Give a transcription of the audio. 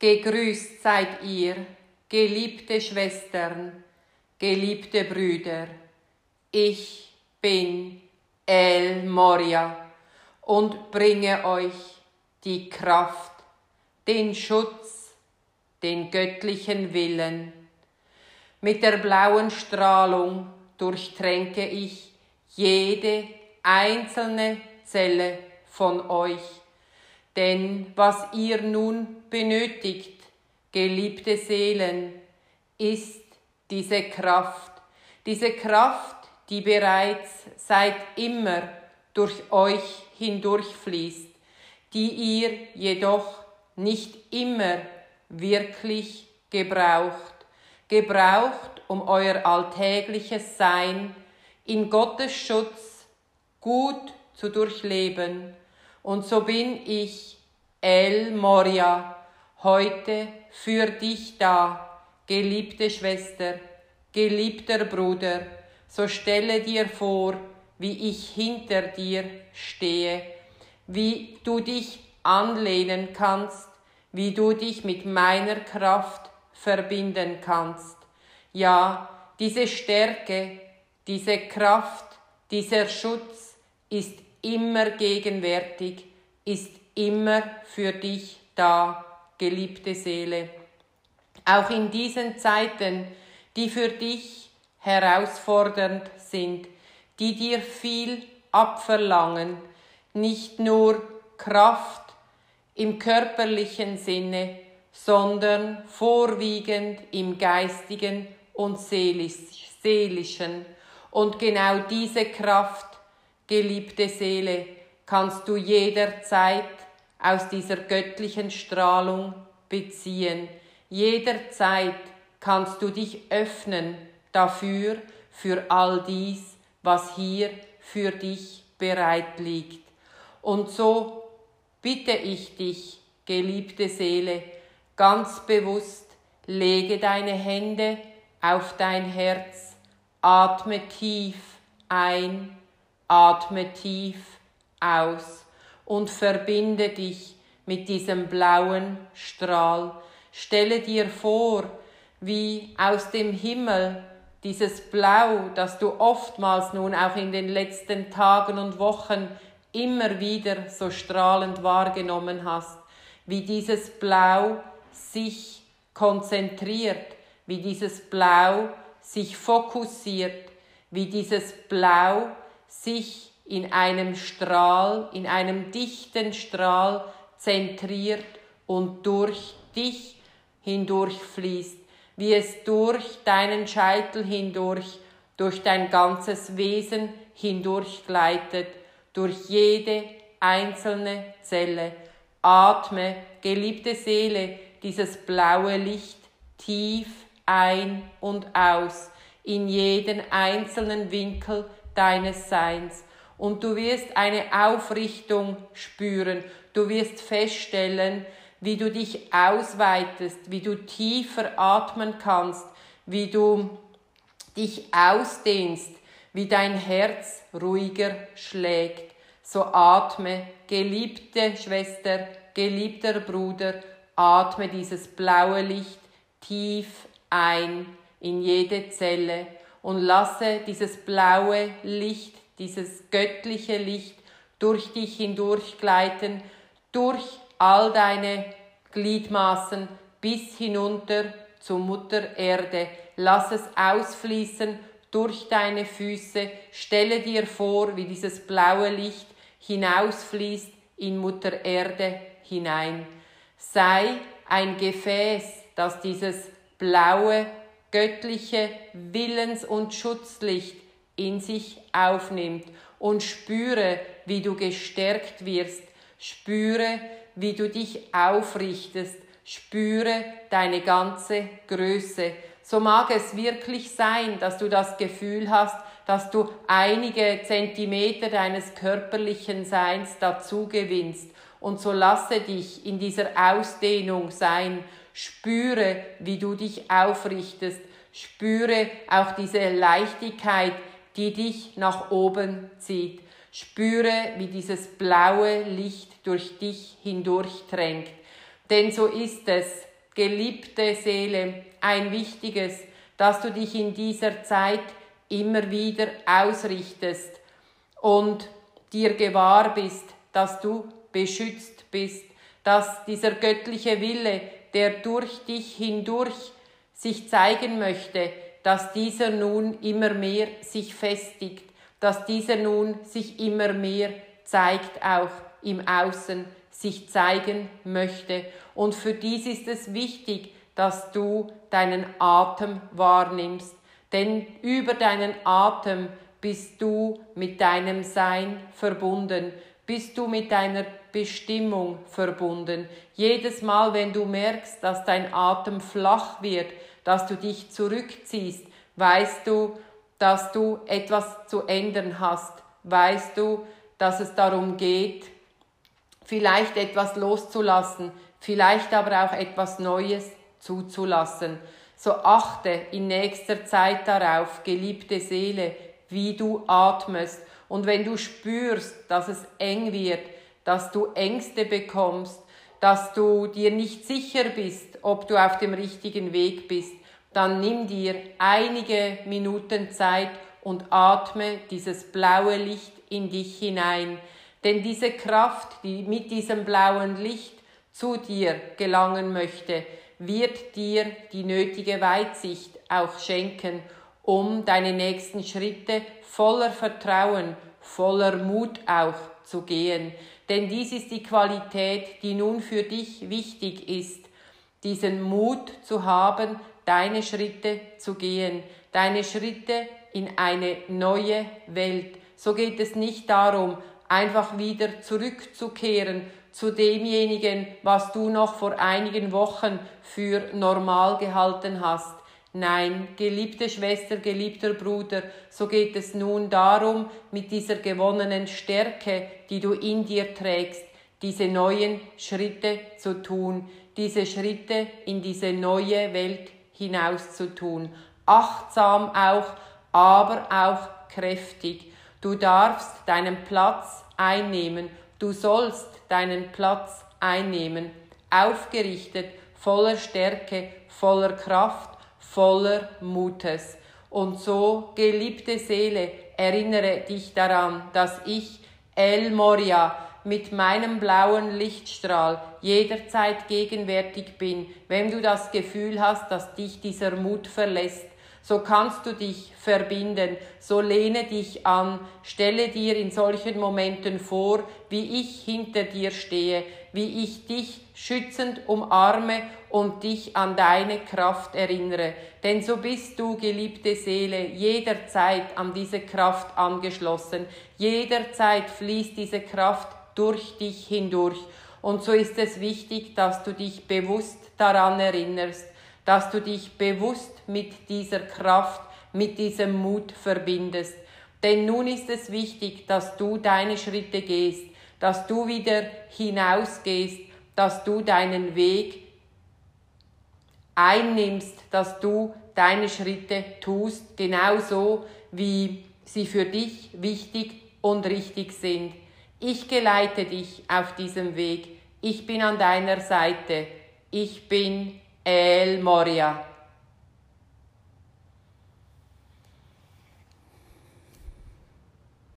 Gegrüßt seid ihr, geliebte Schwestern, geliebte Brüder. Ich bin El Moria und bringe euch die Kraft, den Schutz, den göttlichen Willen. Mit der blauen Strahlung durchtränke ich jede einzelne Zelle von euch. Denn was ihr nun benötigt, geliebte Seelen, ist diese Kraft, diese Kraft, die bereits seit immer durch euch hindurchfließt, die ihr jedoch nicht immer wirklich gebraucht, gebraucht, um euer alltägliches Sein in Gottes Schutz gut zu durchleben. Und so bin ich, El Moria, heute für dich da, geliebte Schwester, geliebter Bruder, so stelle dir vor, wie ich hinter dir stehe, wie du dich anlehnen kannst, wie du dich mit meiner Kraft verbinden kannst. Ja, diese Stärke, diese Kraft, dieser Schutz ist immer gegenwärtig, ist immer für dich da, geliebte Seele. Auch in diesen Zeiten, die für dich herausfordernd sind, die dir viel abverlangen, nicht nur Kraft im körperlichen Sinne, sondern vorwiegend im geistigen und seelischen. Und genau diese Kraft, geliebte Seele, kannst du jederzeit aus dieser göttlichen Strahlung beziehen. Jederzeit kannst du dich öffnen dafür, für all dies, was hier für dich bereit liegt. Und so bitte ich dich, geliebte Seele, ganz bewusst, lege deine Hände auf dein Herz, atme tief ein, atme tief aus und verbinde dich mit diesem blauen Strahl. Stelle dir vor, wie aus dem Himmel dieses Blau, das du oftmals nun auch in den letzten Tagen und Wochen immer wieder so strahlend wahrgenommen hast, wie dieses Blau sich konzentriert, wie dieses Blau sich fokussiert, wie dieses Blau sich in einem Strahl, in einem dichten Strahl zentriert und durch dich hindurchfließt wie es durch deinen Scheitel hindurch, durch dein ganzes Wesen hindurch gleitet, durch jede einzelne Zelle. Atme, geliebte Seele, dieses blaue Licht tief ein und aus in jeden einzelnen Winkel deines Seins. Und du wirst eine Aufrichtung spüren. Du wirst feststellen, wie du dich ausweitest, wie du tiefer atmen kannst, wie du dich ausdehnst, wie dein Herz ruhiger schlägt. So atme, geliebte Schwester, geliebter Bruder, atme dieses blaue Licht tief ein in jede Zelle und lasse dieses blaue Licht, dieses göttliche Licht durch dich hindurchgleiten, durch all deine Gliedmaßen bis hinunter zur Mutter Erde. Lass es ausfließen durch deine Füße. Stelle dir vor, wie dieses blaue Licht hinausfließt in Mutter Erde hinein. Sei ein Gefäß, das dieses blaue, göttliche Willens- und Schutzlicht in sich aufnimmt und spüre, wie du gestärkt wirst. Spüre, wie du dich aufrichtest. Spüre deine ganze Größe. So mag es wirklich sein, dass du das Gefühl hast, dass du einige Zentimeter deines körperlichen Seins dazu gewinnst. Und so lasse dich in dieser Ausdehnung sein. Spüre, wie du dich aufrichtest. Spüre auch diese Leichtigkeit, die dich nach oben zieht. Spüre, wie dieses blaue Licht durch dich hindurch drängt. Denn so ist es, geliebte Seele, ein wichtiges, dass du dich in dieser Zeit immer wieder ausrichtest und dir gewahr bist, dass du beschützt bist, dass dieser göttliche Wille, der durch dich hindurch sich zeigen möchte, dass dieser nun immer mehr sich festigt, dass dieser nun sich immer mehr zeigt auch im Außen, sich zeigen möchte. Und für dies ist es wichtig, dass du deinen Atem wahrnimmst. Denn über deinen Atem bist du mit deinem Sein verbunden, bist du mit deiner Bestimmung verbunden. Jedes Mal, wenn du merkst, dass dein Atem flach wird, dass du dich zurückziehst, weißt du, dass du etwas zu ändern hast, weißt du, dass es darum geht, vielleicht etwas loszulassen, vielleicht aber auch etwas Neues zuzulassen. So achte in nächster Zeit darauf, geliebte Seele, wie du atmest. Und wenn du spürst, dass es eng wird, dass du Ängste bekommst, dass du dir nicht sicher bist, ob du auf dem richtigen Weg bist, dann nimm dir einige Minuten Zeit und atme dieses blaue Licht in dich hinein. Denn diese Kraft, die mit diesem blauen Licht zu dir gelangen möchte, wird dir die nötige Weitsicht auch schenken, um deine nächsten Schritte voller Vertrauen, voller Mut auch zu gehen. Denn dies ist die Qualität, die nun für dich wichtig ist, diesen Mut zu haben, deine Schritte zu gehen, deine Schritte in eine neue Welt. So geht es nicht darum, einfach wieder zurückzukehren zu demjenigen, was du noch vor einigen Wochen für normal gehalten hast. Nein, geliebte Schwester, geliebter Bruder, so geht es nun darum, mit dieser gewonnenen Stärke, die du in dir trägst, diese neuen Schritte zu tun, diese Schritte in diese neue Welt hinaus zu tun. Achtsam auch, aber auch kräftig. Du darfst deinen Platz einnehmen, du sollst deinen Platz einnehmen, aufgerichtet, voller Stärke, voller Kraft, voller Mutes. Und so, geliebte Seele, erinnere dich daran, dass ich, El Moria, mit meinem blauen Lichtstrahl jederzeit gegenwärtig bin, wenn du das Gefühl hast, dass dich dieser Mut verlässt. So kannst du dich verbinden, so lehne dich an, stelle dir in solchen Momenten vor, wie ich hinter dir stehe, wie ich dich schützend umarme und dich an deine Kraft erinnere. Denn so bist du, geliebte Seele, jederzeit an diese Kraft angeschlossen. Jederzeit fließt diese Kraft durch dich hindurch. Und so ist es wichtig, dass du dich bewusst daran erinnerst, dass du dich bewusst mit dieser Kraft, mit diesem Mut verbindest. Denn nun ist es wichtig, dass du deine Schritte gehst, dass du wieder hinausgehst, dass du deinen Weg einnimmst, dass du deine Schritte tust, genauso wie sie für dich wichtig und richtig sind. Ich geleite dich auf diesem Weg. Ich bin an deiner Seite. Ich bin El Moria.